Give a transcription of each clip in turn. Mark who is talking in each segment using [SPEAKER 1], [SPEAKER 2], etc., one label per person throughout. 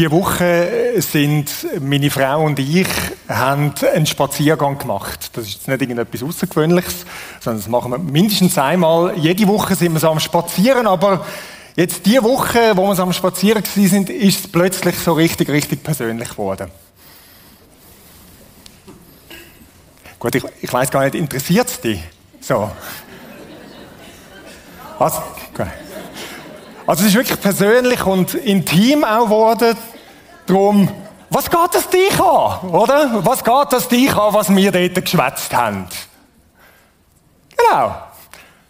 [SPEAKER 1] Diese Woche sind meine Frau und ich haben einen Spaziergang gemacht. Das ist jetzt nicht irgendetwas Außergewöhnliches, sondern das machen wir mindestens einmal. Jede Woche sind wir so am Spazieren, aber jetzt die Woche, wo wir so am Spazieren sind, ist es plötzlich so richtig, richtig persönlich geworden. Gut, ich, ich weiß gar nicht, interessiert es dich? So. Also, okay. Also es ist wirklich persönlich und intim auch geworden. Darum, was geht es dich an, oder? Was geht es dich an, was wir dort geschwätzt haben? Genau.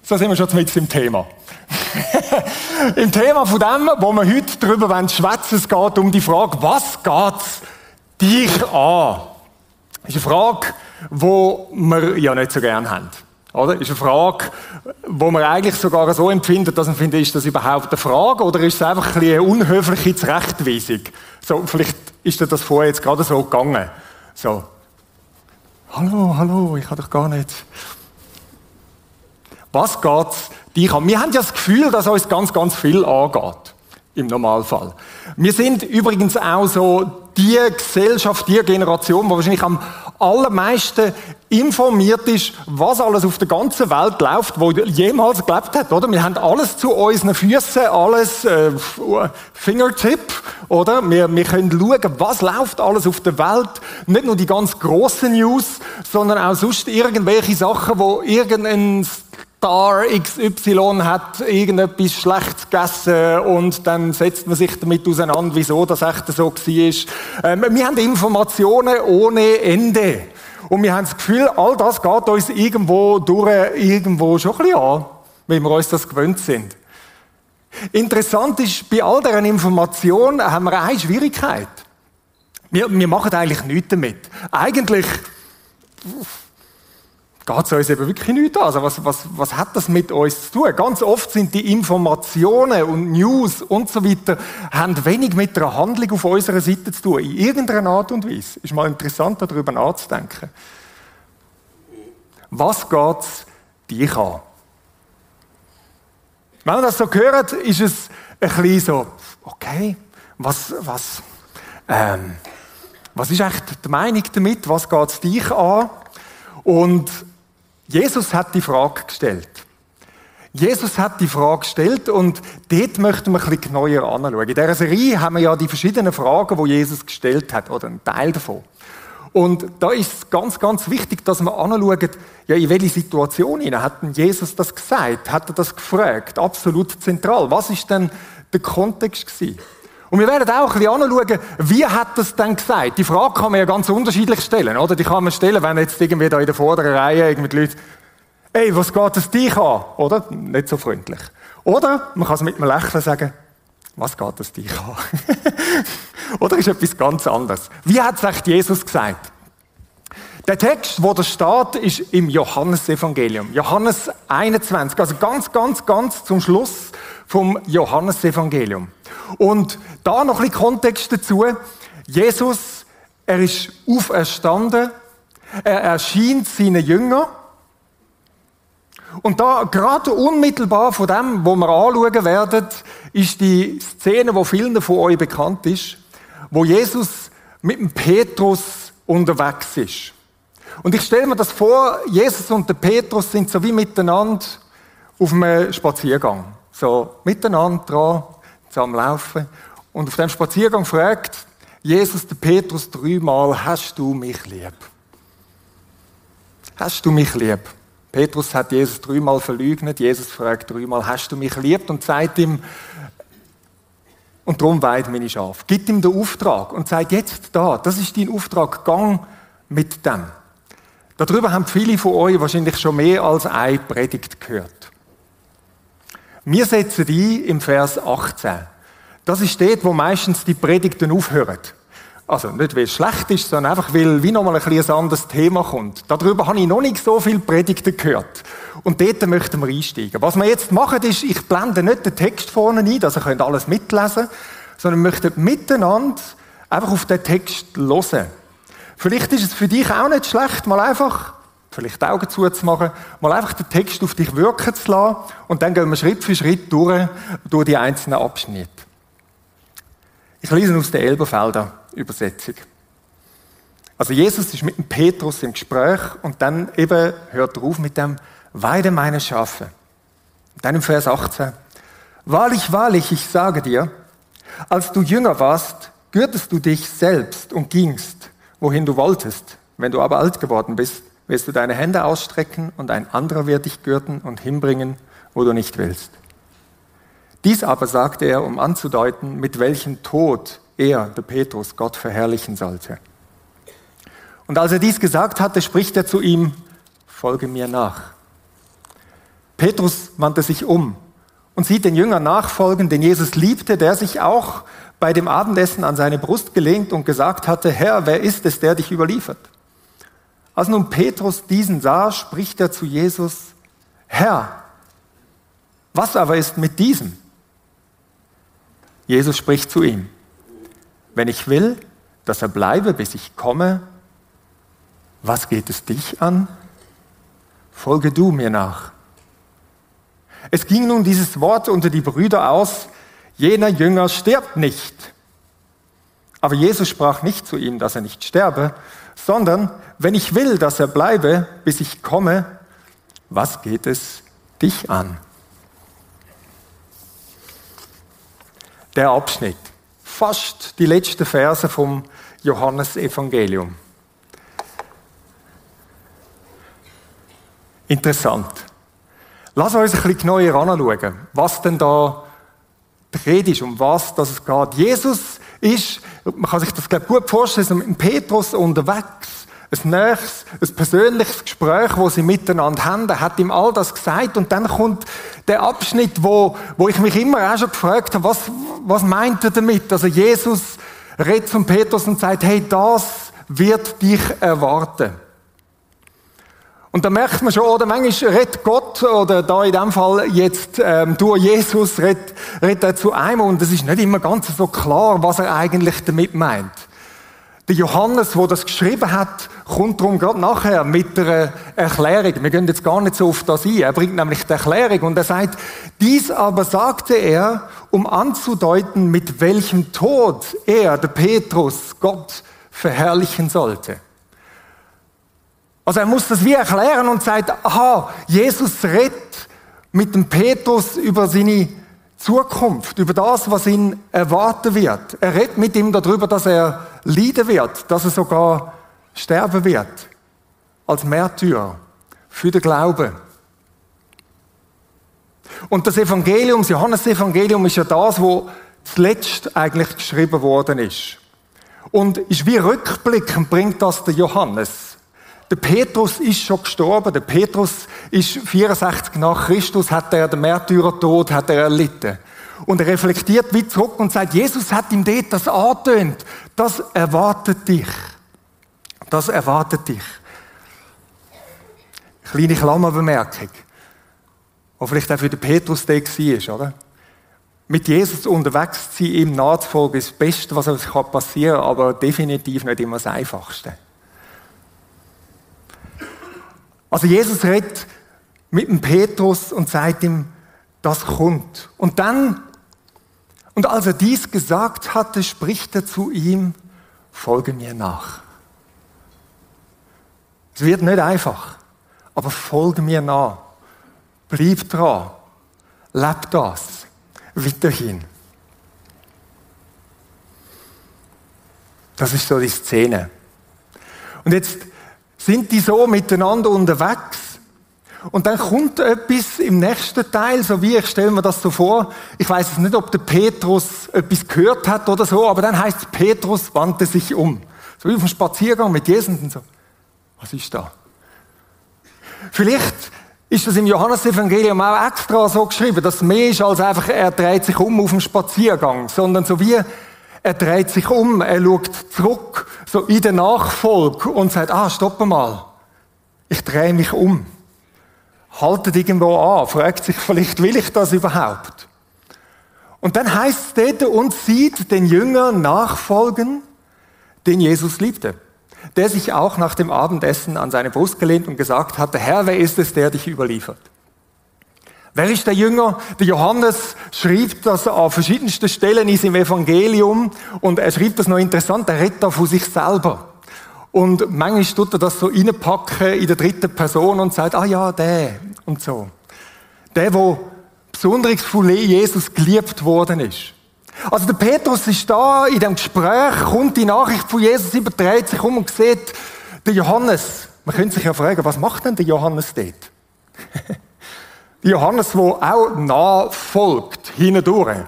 [SPEAKER 1] So sind wir schon mit im Thema. Im Thema von dem, wo wir heute darüber schwätzen, es geht um die Frage, was geht dich an? Das ist eine Frage, die wir ja nicht so gerne haben. Oder? Ist eine Frage, wo man eigentlich sogar so empfindet, dass man findet, ist das überhaupt eine Frage oder ist es einfach ein eine unhöfliche Zurechtweisung? So, vielleicht ist dir das vorher jetzt gerade so gegangen. So. Hallo, hallo, ich habe doch gar nicht. Was geht's dich an? Wir haben ja das Gefühl, dass uns ganz, ganz viel angeht. Im Normalfall. Wir sind übrigens auch so die Gesellschaft, die Generation, die wahrscheinlich am allermeisten informiert ist, was alles auf der ganzen Welt läuft, wo jemals gelebt hat, oder? Wir haben alles zu unseren Füßen, alles äh, Fingertip, oder? Wir, wir können schauen, was läuft alles auf der Welt. Nicht nur die ganz grossen News, sondern auch sonst irgendwelche Sachen, wo irgendein Star XY hat irgendetwas Schlechtes gegessen und dann setzt man sich damit auseinander, wieso das echt so war. Ähm, wir haben Informationen ohne Ende. Und wir haben das Gefühl, all das geht uns irgendwo durch, irgendwo schon ein bisschen an, wenn wir uns das gewöhnt sind. Interessant ist, bei all diesen Informationen haben wir eine Schwierigkeit. Wir, wir machen eigentlich nichts damit. Eigentlich geht es uns eben wirklich nichts an. Also was, was, was hat das mit uns zu tun? Ganz oft sind die Informationen und News und so weiter, haben wenig mit der Handlung auf unserer Seite zu tun. In irgendeiner Art und Weise. Ist mal interessant, darüber nachzudenken. Was geht es dich an? Wenn man das so hört, ist es ein bisschen so, okay, was, was, ähm, was ist echt die Meinung damit? Was geht es dich an? Und Jesus hat die Frage gestellt. Jesus hat die Frage gestellt und dort möchten wir ein bisschen genauer anschauen. In dieser Serie haben wir ja die verschiedenen Fragen, die Jesus gestellt hat, oder einen Teil davon. Und da ist es ganz, ganz wichtig, dass wir anschauen, ja, in welche Situation hat Jesus das gesagt? Hat er das gefragt? Absolut zentral. Was ist denn der Kontext gewesen? Und wir werden auch ein bisschen anschauen, wie hat das denn gesagt? Die Frage kann man ja ganz unterschiedlich stellen, oder? Die kann man stellen, wenn jetzt irgendwie da in der vorderen Reihe irgendwie die Leute, ey, was geht es dich an? Oder? Nicht so freundlich. Oder man kann es mit einem Lächeln sagen, was geht es dich an? oder ist etwas ganz anderes. Wie hat es echt Jesus gesagt? Der Text, wo da steht, ist im Johannesevangelium. Johannes 21, also ganz, ganz, ganz zum Schluss vom Johannesevangelium. Und da noch ein bisschen Kontext dazu. Jesus, er ist auferstanden. Er erscheint seinen Jüngern. Und da, gerade unmittelbar von dem, wo wir anschauen werden, ist die Szene, wo vielen von euch bekannt ist, wo Jesus mit dem Petrus unterwegs ist. Und ich stelle mir das vor, Jesus und der Petrus sind so wie miteinander auf einem Spaziergang. So miteinander dran, zusammen laufen. Und auf dem Spaziergang fragt Jesus den Petrus dreimal, hast du mich lieb? Hast du mich lieb? Petrus hat Jesus dreimal verleugnet. Jesus fragt dreimal, hast du mich lieb? Und sagt ihm, und darum weid meine Schafe. Gibt ihm den Auftrag und sagt jetzt da, das ist dein Auftrag, gang mit dem. Darüber haben viele von euch wahrscheinlich schon mehr als eine Predigt gehört. Wir setzen die im Vers 18. Das ist dort, wo meistens die Predigten aufhören. Also nicht, weil es schlecht ist, sondern einfach, weil wie nochmal ein, ein anderes Thema kommt. Darüber habe ich noch nicht so viele Predigten gehört. Und dort möchten wir einsteigen. Was wir jetzt machen, ist, ich blende nicht den Text vorne ein, dass ihr könnt alles mitlesen sondern möchten miteinander einfach auf den Text hören. Vielleicht ist es für dich auch nicht schlecht, mal einfach, vielleicht die Augen zuzumachen, mal einfach den Text auf dich wirken zu lassen und dann gehen wir Schritt für Schritt durch, durch die einzelnen Abschnitte. Ich lese aus der Elberfelder Übersetzung. Also Jesus ist mit dem Petrus im Gespräch und dann eben hört er auf mit dem Weide meine Schafe. Und dann im Vers 18. Wahrlich, wahrlich, ich sage dir, als du jünger warst, gürtest du dich selbst und gingst, wohin du wolltest. Wenn du aber alt geworden bist, wirst du deine Hände ausstrecken und ein anderer wird dich gürten und hinbringen, wo du nicht willst. Dies aber sagte er, um anzudeuten, mit welchem Tod er, der Petrus, Gott verherrlichen sollte. Und als er dies gesagt hatte, spricht er zu ihm, folge mir nach. Petrus wandte sich um und sieht den Jünger nachfolgen, den Jesus liebte, der sich auch bei dem Abendessen an seine Brust gelehnt und gesagt hatte, Herr, wer ist es, der dich überliefert? Als nun Petrus diesen sah, spricht er zu Jesus, Herr, was aber ist mit diesem? Jesus spricht zu ihm, wenn ich will, dass er bleibe, bis ich komme, was geht es dich an? Folge du mir nach. Es ging nun dieses Wort unter die Brüder aus, jener Jünger stirbt nicht. Aber Jesus sprach nicht zu ihm, dass er nicht sterbe, sondern wenn ich will, dass er bleibe, bis ich komme, was geht es dich an? der Abschnitt. Fast die letzten Verse vom Johannesevangelium. Interessant. Lass uns ein bisschen genauer anschauen, was denn da die Rede ist, um was es geht. Jesus ist, man kann sich das glaube gut vorstellen, so mit Petrus unterwegs ein nächstes, ein persönliches Gespräch, wo sie miteinander haben. Hat ihm all das gesagt und dann kommt der Abschnitt, wo, wo ich mich immer auch schon gefragt habe, was, was meint er damit? Also Jesus redet zum Petrus und sagt, hey, das wird dich erwarten. Und da merkt man schon, oder manchmal redet Gott, oder da in dem Fall jetzt ähm, du Jesus, redet, redet er zu einem und es ist nicht immer ganz so klar, was er eigentlich damit meint. Der Johannes, wo das geschrieben hat, kommt darum gerade nachher mit der Erklärung. Wir gehen jetzt gar nicht so auf das ein. Er bringt nämlich die Erklärung und er sagt, dies aber sagte er, um anzudeuten, mit welchem Tod er, der Petrus, Gott verherrlichen sollte. Also er muss das wie erklären und sagt, aha, Jesus redet mit dem Petrus über seine Zukunft, über das, was ihn erwarten wird. Er redet mit ihm darüber, dass er leiden wird, dass er sogar sterben wird. Als Märtyrer. Für den Glauben. Und das Evangelium, das Johannes-Evangelium ist ja das, wo zuletzt eigentlich geschrieben worden ist. Und ist wie rückblickend bringt das der Johannes. Der Petrus ist schon gestorben. Der Petrus ist 64 nach Christus, hat er den Märtyrertod, hat er erlitten. Und er reflektiert wie zurück und sagt, Jesus hat ihm dort das angetönt. Das erwartet dich. Das erwartet dich. Kleine Klammerbemerkung. Die vielleicht auch für den Petrus der war, oder? Mit Jesus unterwegs zu sein, ihm nachzufolgen, ist das Beste, was uns passieren kann, aber definitiv nicht immer das Einfachste. Also Jesus redet mit dem Petrus und sagt ihm, das kommt. Und dann, und als er dies gesagt hatte, spricht er zu ihm, folge mir nach. Es wird nicht einfach, aber folge mir nach. Bleib dran. Leb das. Weiterhin. Das ist so die Szene. Und jetzt sind die so miteinander unterwegs. Und dann kommt etwas im nächsten Teil, so wie ich stelle mir das so vor. Ich weiß es nicht, ob der Petrus etwas gehört hat oder so, aber dann heißt es, Petrus wandte sich um. So wie auf dem Spaziergang mit Jesus und so. Was ist da? Vielleicht ist das im Johannesevangelium auch extra so geschrieben, dass mehr ist als einfach, er dreht sich um auf dem Spaziergang, sondern so wie er dreht sich um, er schaut zurück, so in der Nachfolge und sagt, ah, stopp mal. Ich drehe mich um. Haltet irgendwo an, fragt sich vielleicht, will ich das überhaupt? Und dann heißt es dort, und sieht den Jünger nachfolgen, den Jesus liebte. Der sich auch nach dem Abendessen an seine Brust gelehnt und gesagt hatte, Herr, wer ist es, der dich überliefert? Wer ist der Jünger? Der Johannes schreibt das an verschiedensten Stellen in seinem Evangelium und er schreibt das noch interessant, er redet da von sich selber. Und manchmal tut er das so reinpacken in der dritten Person und sagt, ah ja, der und so. Der, wo besonders von Jesus geliebt worden ist. Also der Petrus ist da in dem Gespräch, kommt die Nachricht von Jesus, überträgt sich um und sieht, der Johannes, man könnte sich ja fragen, was macht denn der Johannes dort? Johannes, der auch nachfolgt, hindurch.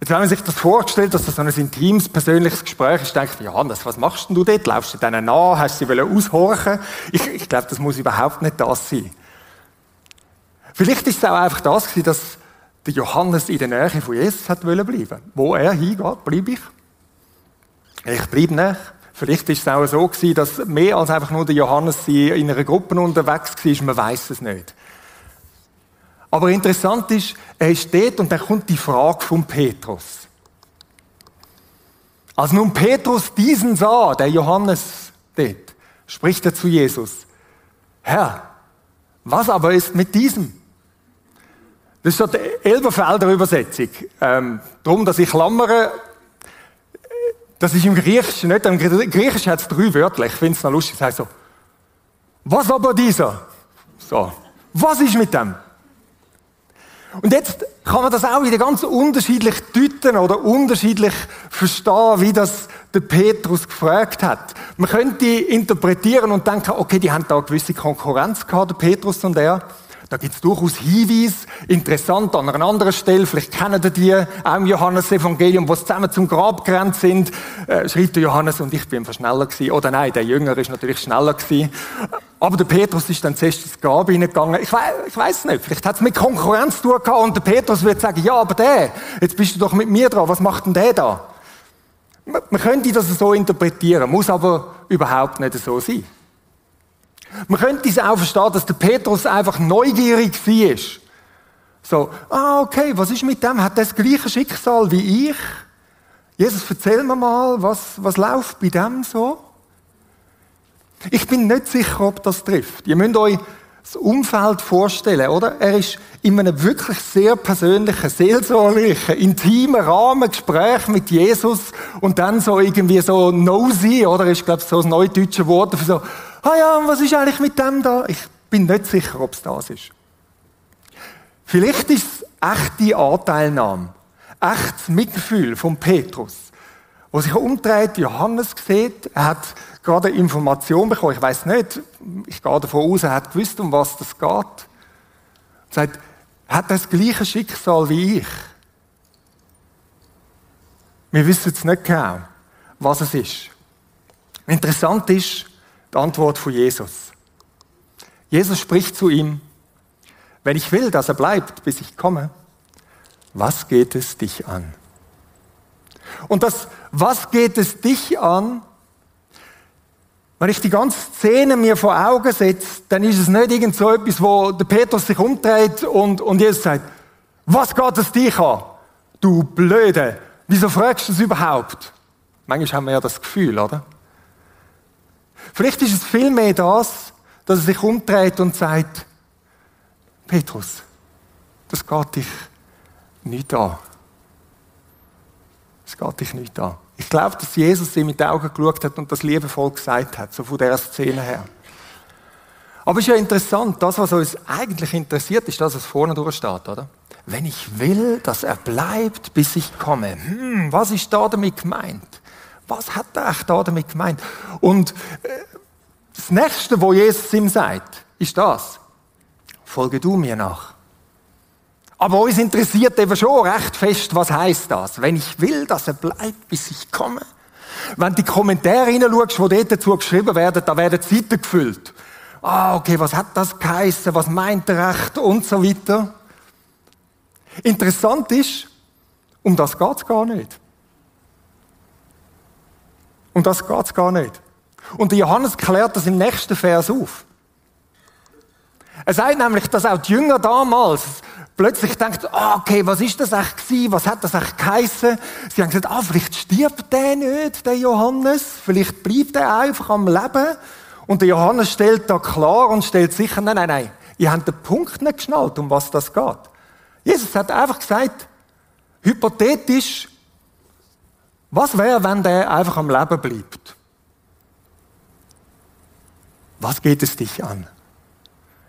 [SPEAKER 1] Jetzt, wenn man sich das vorstellt, dass das so ein intimes, persönliches Gespräch ist, denkt man, Johannes, was machst denn du dort? Laufst du denen nach? Hast du sie aushorchen Ich, ich glaube, das muss überhaupt nicht das sein. Vielleicht ist es auch einfach das gewesen, dass der Johannes in der Nähe von Jesus hat bleiben Wo er hingeht, bleibe ich. Ich bleibe nicht. Vielleicht ist es auch so gewesen, dass mehr als einfach nur der Johannes in einer Gruppe unterwegs war, man weiß es nicht. Aber interessant ist, er ist dort und dann kommt die Frage von Petrus. Als nun Petrus diesen sah, der Johannes dort, spricht er zu Jesus, Herr, was aber ist mit diesem? Das ist so die Elberfelder Übersetzung. Ähm, darum, dass ich klammere, das ist im Griechischen nicht, im Griechischen hat es drei Wörter, ich finde es noch lustig, es heißt so, was aber dieser? So, was ist mit dem? Und jetzt kann man das auch wieder ganz unterschiedlich deuten oder unterschiedlich verstehen, wie das der Petrus gefragt hat. Man könnte interpretieren und denken, okay, die haben da eine gewisse Konkurrenz gehabt, der Petrus und er. Da gibt es durchaus Hinweise, interessant an einer anderen Stelle, vielleicht kennen ihr die, auch im Johannes-Evangelium, wo sie zusammen zum Grab gerannt sind, äh, schreibt der Johannes und ich bin einfach schneller gewesen. Oder nein, der Jünger ist natürlich schneller gewesen. Aber der Petrus ist dann zuerst ins Grab hineingegangen. Ich, we ich weiß nicht, vielleicht hat es mit Konkurrenz zu tun und der Petrus wird sagen, ja, aber der, jetzt bist du doch mit mir dran, was macht denn der da? Man könnte das so interpretieren, muss aber überhaupt nicht so sein. Man könnte es auch verstehen, dass der Petrus einfach neugierig war. So, ah, okay, was ist mit dem? Hat das gleiche Schicksal wie ich? Jesus, erzähl mir mal, was, was läuft bei dem so? Ich bin nicht sicher, ob das trifft. Ihr müsst euch das Umfeld vorstellen, oder? Er ist in einem wirklich sehr persönlichen, seelsorglichen, intimen Rahmen Gespräch mit Jesus und dann so irgendwie so nosy, oder? Ist, glaube ich, so das neudeutsche Wort für so, ah ja, was ist eigentlich mit dem da? Ich bin nicht sicher, ob es das ist. Vielleicht ist es echte Anteilnahme, echtes Mitgefühl von Petrus, wo sich umdreht, Johannes sieht, er hat gerade eine Information bekommen, ich weiß nicht, ich gehe davon aus, er hat gewusst, um was das geht. Er sagt, er hat das gleiche Schicksal wie ich. Wir wissen jetzt nicht genau, was es ist. Interessant ist, die Antwort von Jesus. Jesus spricht zu ihm, wenn ich will, dass er bleibt, bis ich komme, was geht es dich an? Und das, was geht es dich an, wenn ich die ganze Szene mir vor Augen setze, dann ist es nicht irgend so etwas, wo der Petrus sich umdreht und, und Jesus sagt, was geht es dich an? Du Blöde, wieso fragst du es überhaupt? Manchmal haben wir ja das Gefühl, oder? Vielleicht ist es vielmehr das, dass er sich umdreht und sagt, Petrus, das geht dich nicht an. Das geht dich nicht an. Ich glaube, dass Jesus ihm mit den Augen geschaut hat und das liebevoll gesagt hat, so von dieser Szene her. Aber es ist ja interessant, das, was uns eigentlich interessiert, ist das, was vorne durchsteht, oder? Wenn ich will, dass er bleibt, bis ich komme. Hm, was ist da damit gemeint? Was hat er echt da damit gemeint? Und äh, das Nächste, wo Jesus ihm sagt, ist das. Folge du mir nach. Aber uns interessiert eben schon recht fest, was heißt das? Wenn ich will, dass er bleibt, bis ich komme. Wenn die Kommentare hineinschaust, die dort dazu geschrieben werden, da werden Seiten gefüllt. Ah, okay, was hat das geheißen? Was meint er recht? Und so weiter. Interessant ist, um das geht es gar nicht. Um das geht es gar nicht. Und Johannes klärt das im nächsten Vers auf. Er sagt nämlich, dass auch die Jünger damals plötzlich denken, ah, okay, was ist das gewesen? Was hat das echt geheissen? Sie haben gesagt, ah, vielleicht stirbt der nicht, der Johannes. Vielleicht bleibt er einfach am Leben. Und der Johannes stellt da klar und stellt sicher, nein, nein, nein. Ihr habt den Punkt nicht geschnallt, um was das geht. Jesus hat einfach gesagt, hypothetisch, was wäre, wenn der einfach am Leben bleibt? Was geht es dich an?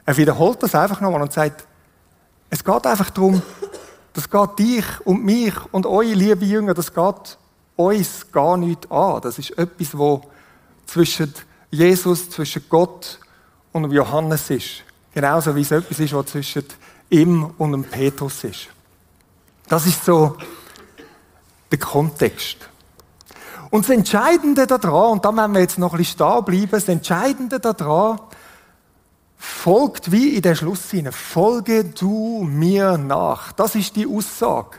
[SPEAKER 1] Er wiederholt das einfach nochmal und sagt, es geht einfach darum, das geht dich und mich und euch, liebe Jünger, das geht uns gar nicht an. Das ist etwas, wo zwischen Jesus, zwischen Gott und Johannes ist. Genauso wie es etwas ist, was zwischen ihm und dem Petrus ist. Das ist so der Kontext. Und das Entscheidende daran, und da werden wir jetzt noch ein bisschen stehen bleiben, das Entscheidende daran folgt wie in der Schluss hinein. Folge du mir nach. Das ist die Aussage,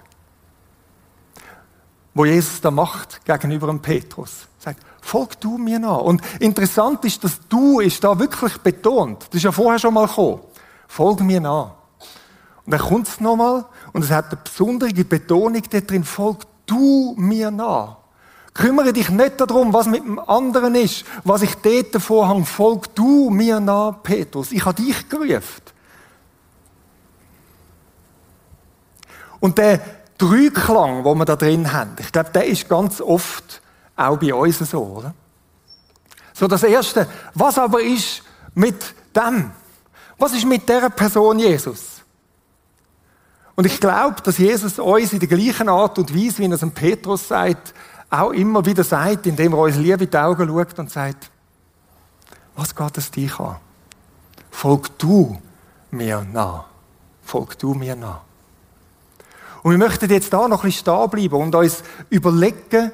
[SPEAKER 1] wo Jesus da macht gegenüber dem Petrus. Er sagt, folg du mir nach. Und interessant ist, dass du ist da wirklich betont. Das ist ja vorher schon mal gekommen. Folge mir nach. Und dann kommt es nochmal und es hat eine besondere Betonung da drin. Folg du mir nach. Kümmere dich nicht darum, was mit dem anderen ist, was ich dort davor habe. Folg du mir nach, Petrus. Ich habe dich gerufen. Und der Dreiklang, den wir da drin haben, ich glaube, der ist ganz oft auch bei uns so, oder? So das Erste, was aber ist mit dem? Was ist mit der Person Jesus? Und ich glaube, dass Jesus uns in der gleichen Art und Weise, wie er es dem Petrus sagt, auch immer wieder sagt, indem er uns Liebe in die Augen schaut und sagt, was geht es dich an? Folg du mir nach. Folg du mir nach. Und wir möchten jetzt da noch ein bisschen stehen bleiben und uns überlegen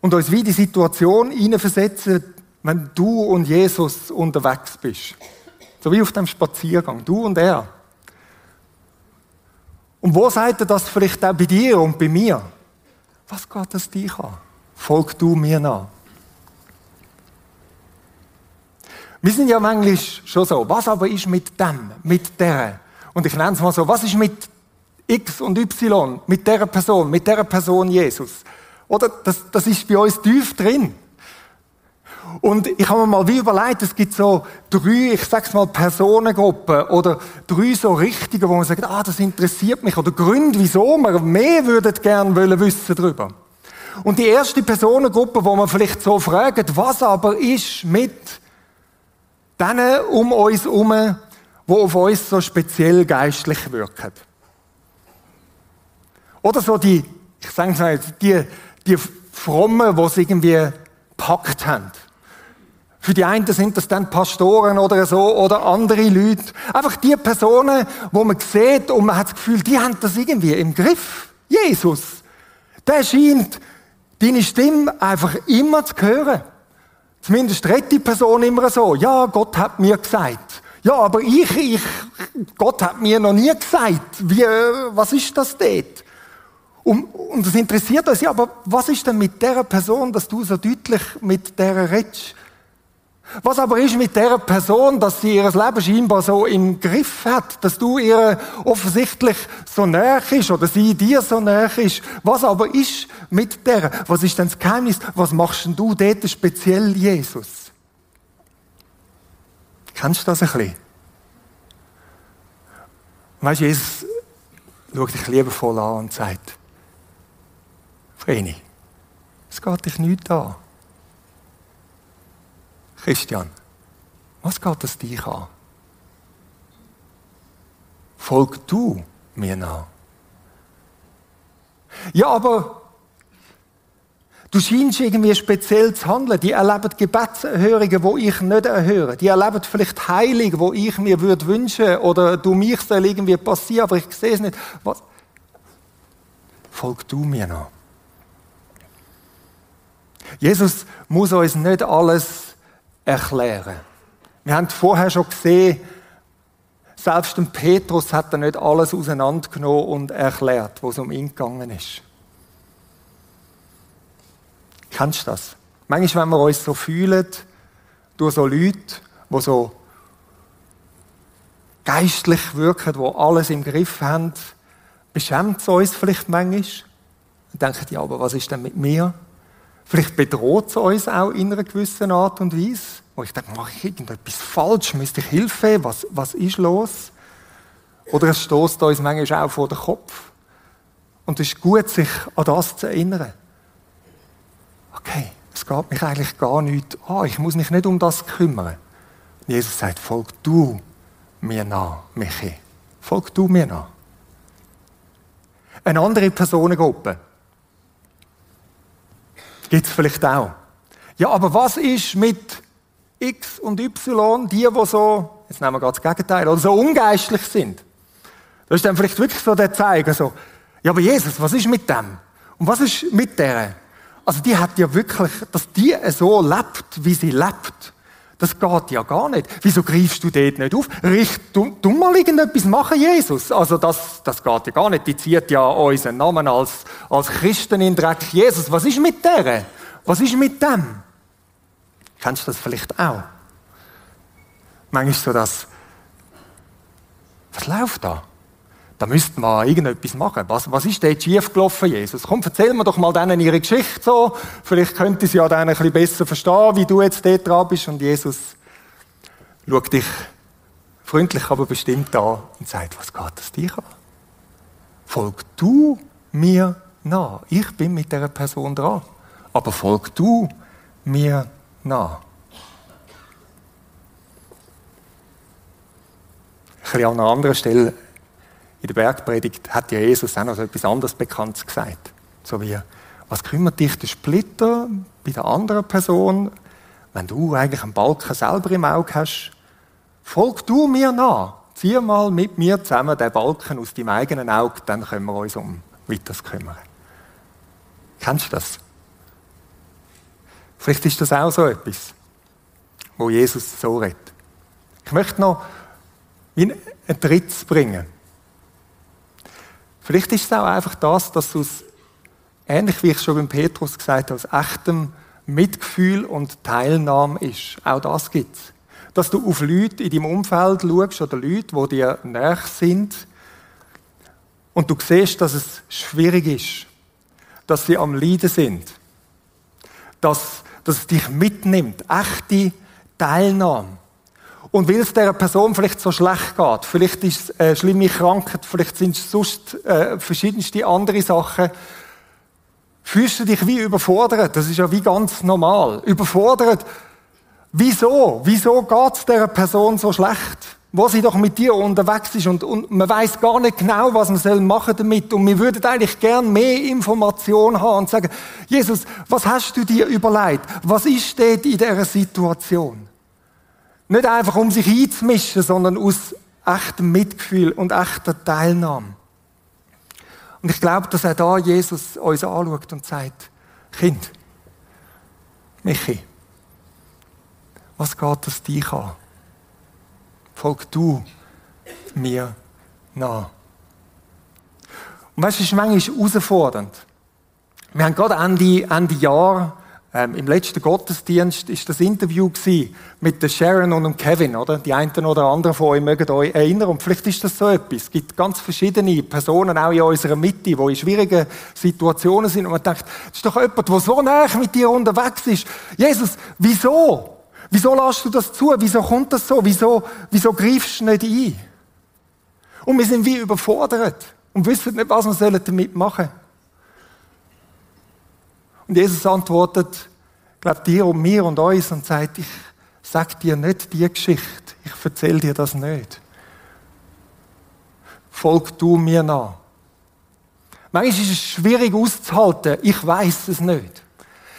[SPEAKER 1] und uns wie die Situation hineinversetzen, wenn du und Jesus unterwegs bist. So wie auf dem Spaziergang, du und er. Und wo sagt er das vielleicht auch bei dir und bei mir? Was geht das dich an? Folg du mir nach. Wir sind ja manchmal schon so. Was aber ist mit dem, mit der? Und ich nenne es mal so. Was ist mit X und Y, mit der Person, mit der Person Jesus? Oder das, das ist bei uns tief drin. Und ich habe mir mal wie überlegt, es gibt so drei, ich sag's mal, Personengruppen oder drei so Richtungen, wo man sagt, ah, das interessiert mich oder Gründe, wieso man mehr würden gerne wollen wissen darüber. Und die erste Personengruppe, wo man vielleicht so fragt, was aber ist mit denen um uns herum, wo auf uns so speziell geistlich wirken. Oder so die, ich sage mal, die, die Frommen, die es irgendwie packt haben. Für die einen sind das dann Pastoren oder so oder andere Leute. Einfach die Personen, wo man sieht und man hat das Gefühl, die haben das irgendwie im Griff. Jesus, der scheint deine Stimme einfach immer zu hören. Zumindest redet die Person immer so. Ja, Gott hat mir gesagt. Ja, aber ich, ich, Gott hat mir noch nie gesagt. Wie, was ist das dort? Und, und das interessiert uns ja, aber was ist denn mit der Person, dass du so deutlich mit der redest? Was aber ist mit der Person, dass sie ihr Leben scheinbar so im Griff hat, dass du ihr offensichtlich so näher ist oder sie dir so näher ist? Was aber ist mit der? Was ist denn das Geheimnis? Was machst denn du dort speziell, Jesus? Kennst du das ein bisschen? Weißt du, Jesus schaut dich liebevoll an und sagt, Vreni, es geht dich nichts an. Christian, was geht es dich an? Folg du mir nach. Ja, aber du scheinst irgendwie speziell zu handeln. Die erleben Gebetserhörungen, wo ich nicht erhöre. Die erleben vielleicht Heilung, wo ich mir würde wünschen oder du mich soll irgendwie passieren, aber ich sehe es nicht. Was? Folg du mir nach. Jesus muss uns nicht alles erklären. Wir haben vorher schon gesehen, selbst dem Petrus hat er nicht alles auseinandergenommen und erklärt, was um ihn gegangen ist. Kennst du das? Manchmal, wenn wir uns so fühlen, durch so Leute, die so geistlich wirken, die alles im Griff haben, beschämt es uns vielleicht manchmal. Und denken, ja, aber was ist denn mit mir? Vielleicht bedroht es uns auch in einer gewissen Art und Weise, wo ich denke, mache ich irgendetwas falsch, müsste ich Hilfe, was, was ist los? Oder es stoßt uns manchmal auch vor den Kopf. Und es ist gut, sich an das zu erinnern. Okay, es geht mich eigentlich gar nicht an. Ich muss mich nicht um das kümmern. Jesus sagt, folg du mir nach, Michi. Folg du mir nach. Eine andere Personengruppe gibt es vielleicht auch. Ja, aber was ist mit X und Y, die, die so, jetzt nehmen wir gerade das Gegenteil, oder so ungeistlich sind? Das ist dann vielleicht wirklich so der Zeiger, so, ja, aber Jesus, was ist mit dem? Und was ist mit der? Also die hat ja wirklich, dass die so lebt, wie sie lebt. Das geht ja gar nicht. Wieso greifst du dort nicht auf? Richt, du, du mal irgendetwas machen, Jesus. Also das, das geht ja gar nicht. Die zieht ja unseren Namen als, als Christen in Dreck. Jesus, was ist mit der? Was ist mit dem? Kennst du das vielleicht auch? Manchmal so das, was läuft da? Da müsste man irgendetwas machen. Was, was ist dort schiefgelaufen, Jesus? Komm, erzähl mir doch mal denen ihre Geschichte so. Vielleicht könnte sie ja dann ein bisschen besser verstehen, wie du jetzt dort dran bist. Und Jesus schaut dich freundlich, aber bestimmt an und sagt, was geht das dich an? Folg du mir nach. Ich bin mit dieser Person dran. Aber folg du mir nach. Ein bisschen an einer anderen Stelle in der Bergpredigt hat ja Jesus auch noch etwas anderes Bekanntes gesagt. So wie, was kümmert dich der Splitter bei der anderen Person, wenn du eigentlich einen Balken selber im Auge hast? Folg du mir nach. Zieh mal mit mir zusammen den Balken aus deinem eigenen Auge, dann können wir uns um weiteres kümmern. Kennst du das? Vielleicht ist das auch so etwas, wo Jesus so redet. Ich möchte noch ein drittes bringen. Vielleicht ist es auch einfach das, dass du es, ähnlich wie ich schon beim Petrus gesagt habe, aus echtem Mitgefühl und Teilnahme ist. Auch das gibt es. Dass du auf Leute in deinem Umfeld schaust oder Leute, die dir näher sind und du siehst, dass es schwierig ist, dass sie am Leiden sind, dass, dass es dich mitnimmt, echte Teilnahme. Und weil es dieser Person vielleicht so schlecht geht, vielleicht ist es eine schlimme Krankheit, vielleicht sind es sonst äh, verschiedenste andere Sachen, fühlst du dich wie überfordert. Das ist ja wie ganz normal. Überfordert. Wieso? Wieso geht es dieser Person so schlecht? Wo sie doch mit dir unterwegs ist und, und man weiß gar nicht genau, was man machen damit. Und wir würden eigentlich gern mehr Informationen haben und sagen, Jesus, was hast du dir überlegt? Was ist dort in dieser Situation? Nicht einfach, um sich einzumischen, sondern aus echtem Mitgefühl und echter Teilnahme. Und ich glaube, dass er da Jesus uns anschaut und sagt, Kind, Michi, was geht das dich an? Folg du mir nach. Und weißt du, es ist manchmal herausfordernd. Wir haben gerade Ende, Ende Jahr ähm, Im letzten Gottesdienst ist das Interview mit der Sharon und dem Kevin, oder? Die einen oder anderen von euch mögen euch erinnern. Und vielleicht ist das so etwas. Es gibt ganz verschiedene Personen auch in unserer Mitte, die in schwierigen Situationen sind. Und man denkt, das ist doch jemand, der so nah mit dir unterwegs ist. Jesus, wieso? Wieso lässt du das zu? Wieso kommt das so? Wieso, wieso greifst du nicht ein? Und wir sind wie überfordert und wissen nicht, was wir damit machen sollen. Und Jesus antwortet, glaubt dir und mir und uns und sagt, ich sag dir nicht die Geschichte, ich erzähle dir das nicht. Folg du mir nach. Manchmal ist es schwierig auszuhalten, ich weiß es nicht.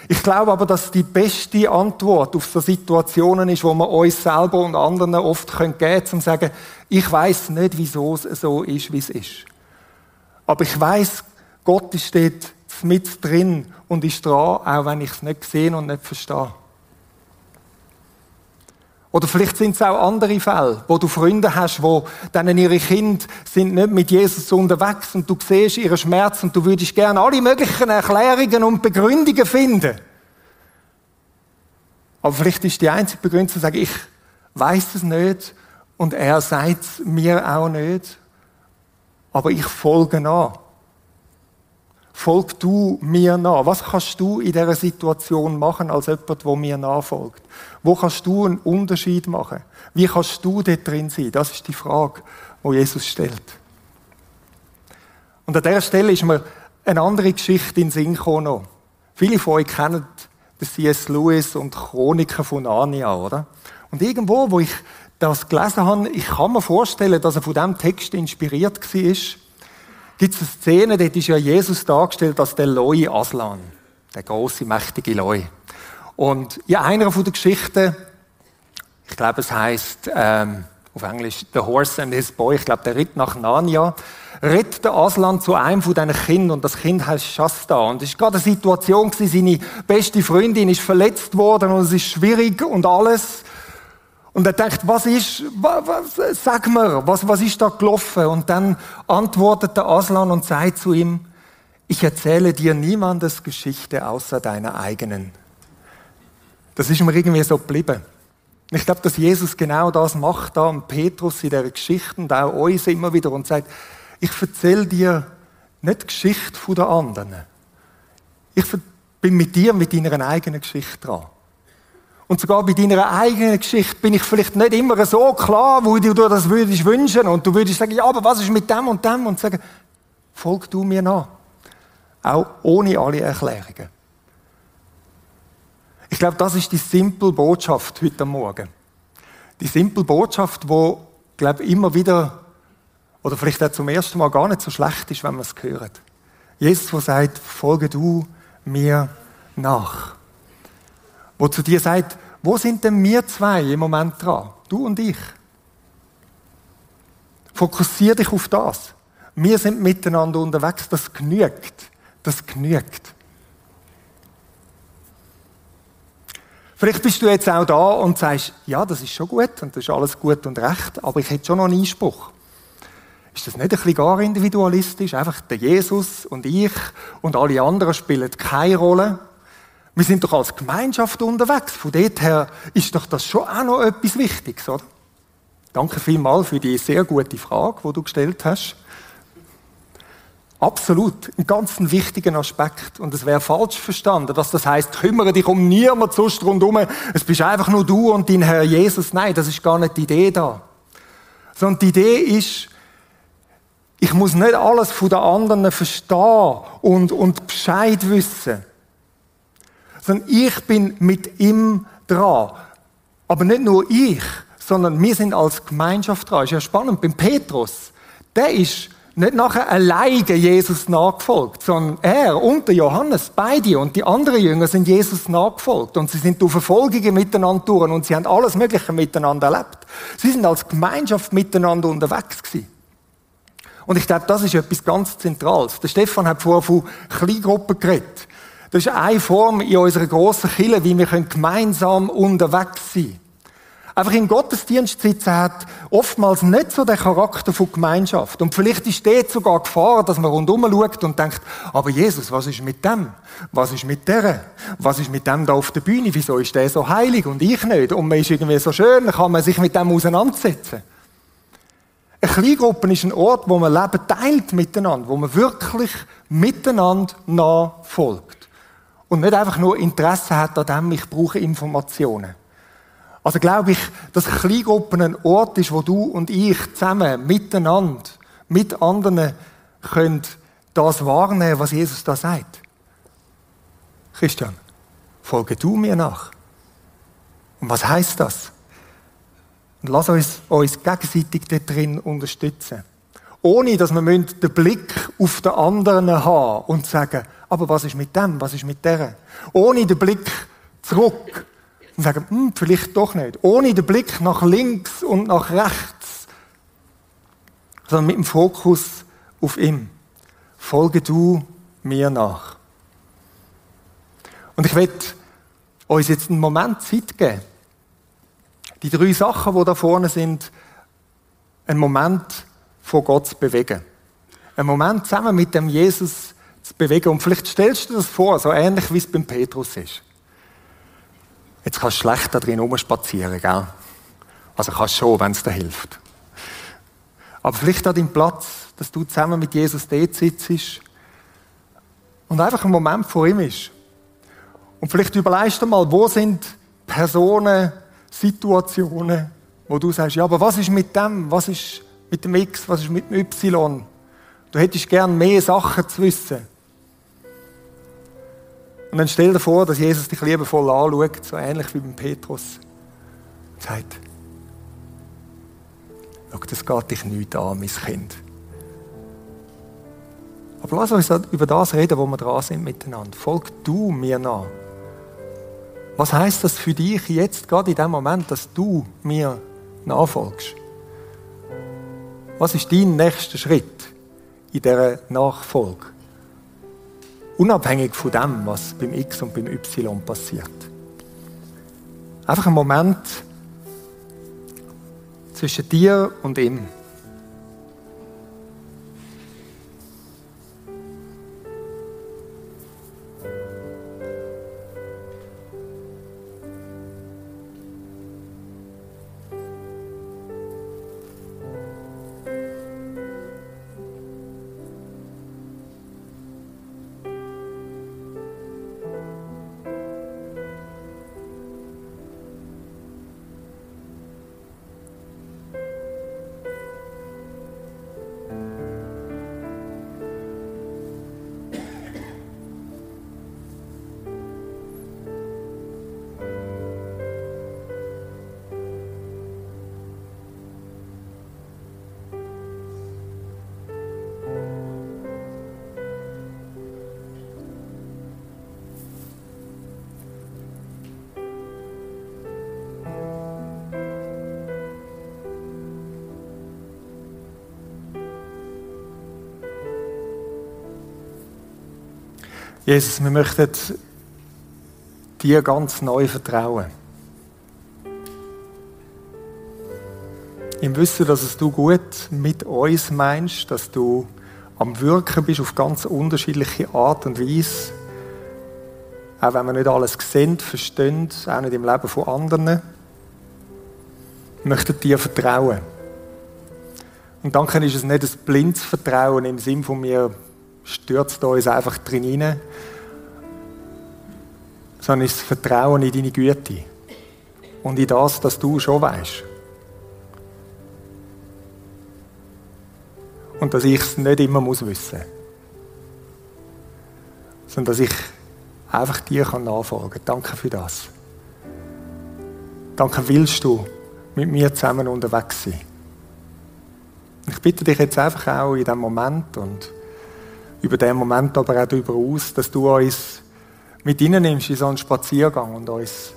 [SPEAKER 1] Ich glaube aber, dass die beste Antwort auf so Situationen ist, wo wir uns selber und anderen oft geben können, um zu sagen, ich weiß nicht, wieso es so ist, wie es ist. Aber ich weiß, Gott steht mit drin und ist dran, auch wenn ich es nicht sehe und nicht verstehe. Oder vielleicht sind es auch andere Fälle, wo du Freunde hast, wo dann ihre Kinder sind nicht mit Jesus unterwegs und du siehst ihren Schmerz und du würdest gerne alle möglichen Erklärungen und Begründungen finden. Aber vielleicht ist die einzige Begründung zu sagen, ich weiß es nicht und er sagt es mir auch nicht, aber ich folge nach. Folg du mir nach? Was kannst du in dieser Situation machen als jemand, wo mir nachfolgt? Wo kannst du einen Unterschied machen? Wie kannst du dort drin sein? Das ist die Frage, wo Jesus stellt. Und an dieser Stelle ist mir eine andere Geschichte in den Sinn gekommen. Viele von euch kennen C.S. Lewis und Chroniken von Narnia, oder? Und irgendwo, wo ich das gelesen habe, ich kann mir vorstellen, dass er von diesem Text inspiriert war, gibt es eine Szene, dort ist ja Jesus dargestellt als der Loi Aslan, der große, mächtige Loi. Und in einer von den Geschichten, ich glaube, es heißt ähm, auf Englisch The Horse and His Boy, ich glaube, der Ritt nach Narnia, ritt der Aslan zu einem von diesen Kindern und das Kind heißt Shasta. Und es war gerade eine Situation, seine beste Freundin ist verletzt worden und es ist schwierig und alles. Und er denkt, was ist, was, was, sag mir, was, was ist da gelaufen? Und dann antwortet der Aslan und sagt zu ihm, ich erzähle dir niemandes Geschichte außer deiner eigenen. Das ist mir irgendwie so geblieben. Ich glaube, dass Jesus genau das macht da und Petrus in der Geschichte und auch uns immer wieder und sagt, ich erzähle dir nicht die Geschichte der anderen. Ich bin mit dir mit deiner eigenen Geschichte dran. Und sogar bei deiner eigenen Geschichte bin ich vielleicht nicht immer so klar, wo du dir das würdest wünschen. Und du würdest sagen, ja, aber was ist mit dem und dem? Und sagen, folg du mir nach. Auch ohne alle Erklärungen. Ich glaube, das ist die simple Botschaft heute Morgen. Die simple Botschaft, wo, glaube immer wieder, oder vielleicht auch zum ersten Mal gar nicht so schlecht ist, wenn man es hört. Jesus, der sagt, folge du mir nach wo zu dir sagt, wo sind denn wir zwei im Moment dran? Du und ich. Fokussier dich auf das. Wir sind miteinander unterwegs, das genügt. Das genügt. Vielleicht bist du jetzt auch da und sagst, ja, das ist schon gut und das ist alles gut und recht, aber ich hätte schon noch einen Einspruch. Ist das nicht ein bisschen gar individualistisch? Einfach der Jesus und ich und alle anderen spielen keine Rolle. Wir sind doch als Gemeinschaft unterwegs. Von dort her ist doch das schon auch noch etwas Wichtiges, oder? Danke vielmals für die sehr gute Frage, die du gestellt hast. Absolut, ein ganz wichtiger Aspekt. Und es wäre falsch verstanden, dass das heißt, kümmere dich um niemand sonst rundherum. Es bist einfach nur du und dein Herr Jesus. Nein, das ist gar nicht die Idee da. Sondern die Idee ist, ich muss nicht alles von den anderen verstehen und, und Bescheid wissen sondern ich bin mit ihm dran. Aber nicht nur ich, sondern wir sind als Gemeinschaft dran. Ist ja spannend. Beim Petrus, der ist nicht nachher alleine Jesus nachgefolgt, sondern er und der Johannes, beide und die anderen Jünger sind Jesus nachgefolgt und sie sind durch Verfolgungen miteinander durch und sie haben alles Mögliche miteinander erlebt. Sie sind als Gemeinschaft miteinander unterwegs gewesen. Und ich glaube, das ist etwas ganz Zentrales. Der Stefan hat vorher von Kleingruppen geredet. Das ist eine Form in unserer grossen Kirche, wie wir gemeinsam unterwegs sein können. Einfach im Gottesdienst sitzen hat oftmals nicht so den Charakter von Gemeinschaft. Und vielleicht ist dort sogar Gefahr, dass man rundum schaut und denkt, aber Jesus, was ist mit dem? Was ist mit der? Was ist mit dem da auf der Bühne? Wieso ist der so heilig und ich nicht? Und man ist irgendwie so schön, kann man sich mit dem auseinandersetzen. Eine Kleingruppe ist ein Ort, wo man Leben teilt miteinander, wo man wirklich miteinander nachfolgt und nicht einfach nur Interesse hat an dem, ich brauche Informationen. Also glaube ich, dass Kleingruppen ein Ort ist, wo du und ich zusammen, miteinander, mit anderen können das wahrnehmen, was Jesus da sagt. Christian, folge du mir nach. Und was heißt das? Und lass uns uns gegenseitig da drin unterstützen. Ohne, dass wir den Blick auf den anderen haben und sagen, aber was ist mit dem? Was ist mit der? Ohne den Blick zurück und sagen, hm, vielleicht doch nicht. Ohne den Blick nach links und nach rechts, sondern mit dem Fokus auf ihm. Folge du mir nach. Und ich werde uns jetzt einen Moment Zeit geben. Die drei Sachen, die da vorne sind, einen Moment vor Gott zu bewegen. Einen Moment zusammen mit dem Jesus zu bewegen. Und vielleicht stellst du dir das vor, so ähnlich wie es beim Petrus ist. Jetzt kannst du schlecht da drin rumspazieren, gell? Also kannst du schon, wenn es dir hilft. Aber vielleicht an deinem Platz, dass du zusammen mit Jesus dort sitzt und einfach einen Moment vor ihm ist. Und vielleicht überlegst du mal, wo sind Personen, Situationen, wo du sagst, ja, aber was ist mit dem? Was ist mit dem X? Was ist mit dem Y? Du hättest gern mehr Sachen zu wissen. Und dann stell dir vor, dass Jesus dich liebevoll anschaut, so ähnlich wie beim Petrus. Und sagt, schau, das geht dich nicht an, mein Kind. Aber lass uns über das reden, wo wir dran sind miteinander. Folg du mir nach. Was heißt das für dich jetzt, gerade in dem Moment, dass du mir nachfolgst? Was ist dein nächster Schritt in dieser Nachfolge? Unabhängig von dem, was beim X und beim Y passiert. Einfach ein Moment zwischen dir und ihm. Jesus, wir möchten dir ganz neu vertrauen. Im Wissen, dass es du gut mit uns meinst, dass du am Wirken bist auf ganz unterschiedliche Art und Weise. Auch wenn wir nicht alles sehen, verstehen, auch nicht im Leben von anderen. Möchten dir vertrauen. Und dann ist es nicht ein blindes Vertrauen im Sinn von mir stürzt uns einfach drin hinein, sondern ist das Vertrauen in deine Güte und in das, dass du schon weißt. Und dass ich es nicht immer muss wissen sondern dass ich einfach dir kann nachfolgen kann. Danke für das. Danke, willst du mit mir zusammen unterwegs sein. Ich bitte dich jetzt einfach auch in diesem Moment und über den Moment aber auch darüber aus, dass du uns mit nimmst in so einen Spaziergang und uns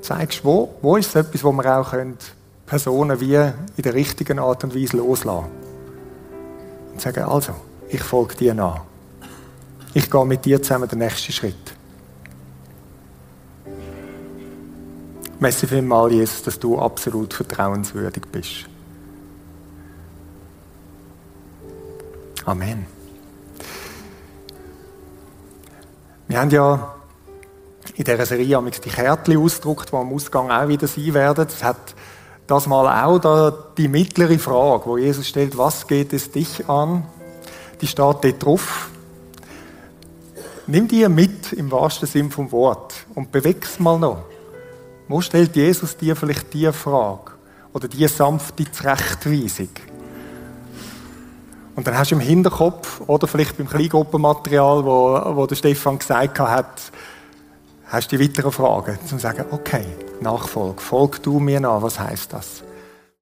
[SPEAKER 1] zeigst, wo, wo ist etwas, wo wir auch können, Personen wie in der richtigen Art und Weise loslassen Und sagen, also, ich folge dir nach. Ich gehe mit dir zusammen den nächsten Schritt. Messi vielmal, Jesus, dass du absolut vertrauenswürdig bist. Amen. Wir haben ja in dieser Serie die Kärtchen ausgedruckt, die am Ausgang auch wieder sein werden. Es hat das mal auch da die mittlere Frage, wo Jesus stellt, was geht es dich an? Die steht dort drauf. Nimm die mit im wahrsten Sinn vom Wort und beweg's mal noch. Wo stellt Jesus dir vielleicht die Frage? Oder die sanfte Zurechtweisung? Und dann hast du im Hinterkopf, oder vielleicht beim Kleingruppenmaterial, wo, wo der Stefan gesagt hat, hast du die weiteren Fragen, zum zu sagen, okay, Nachfolge, folg du mir nach, was heißt das?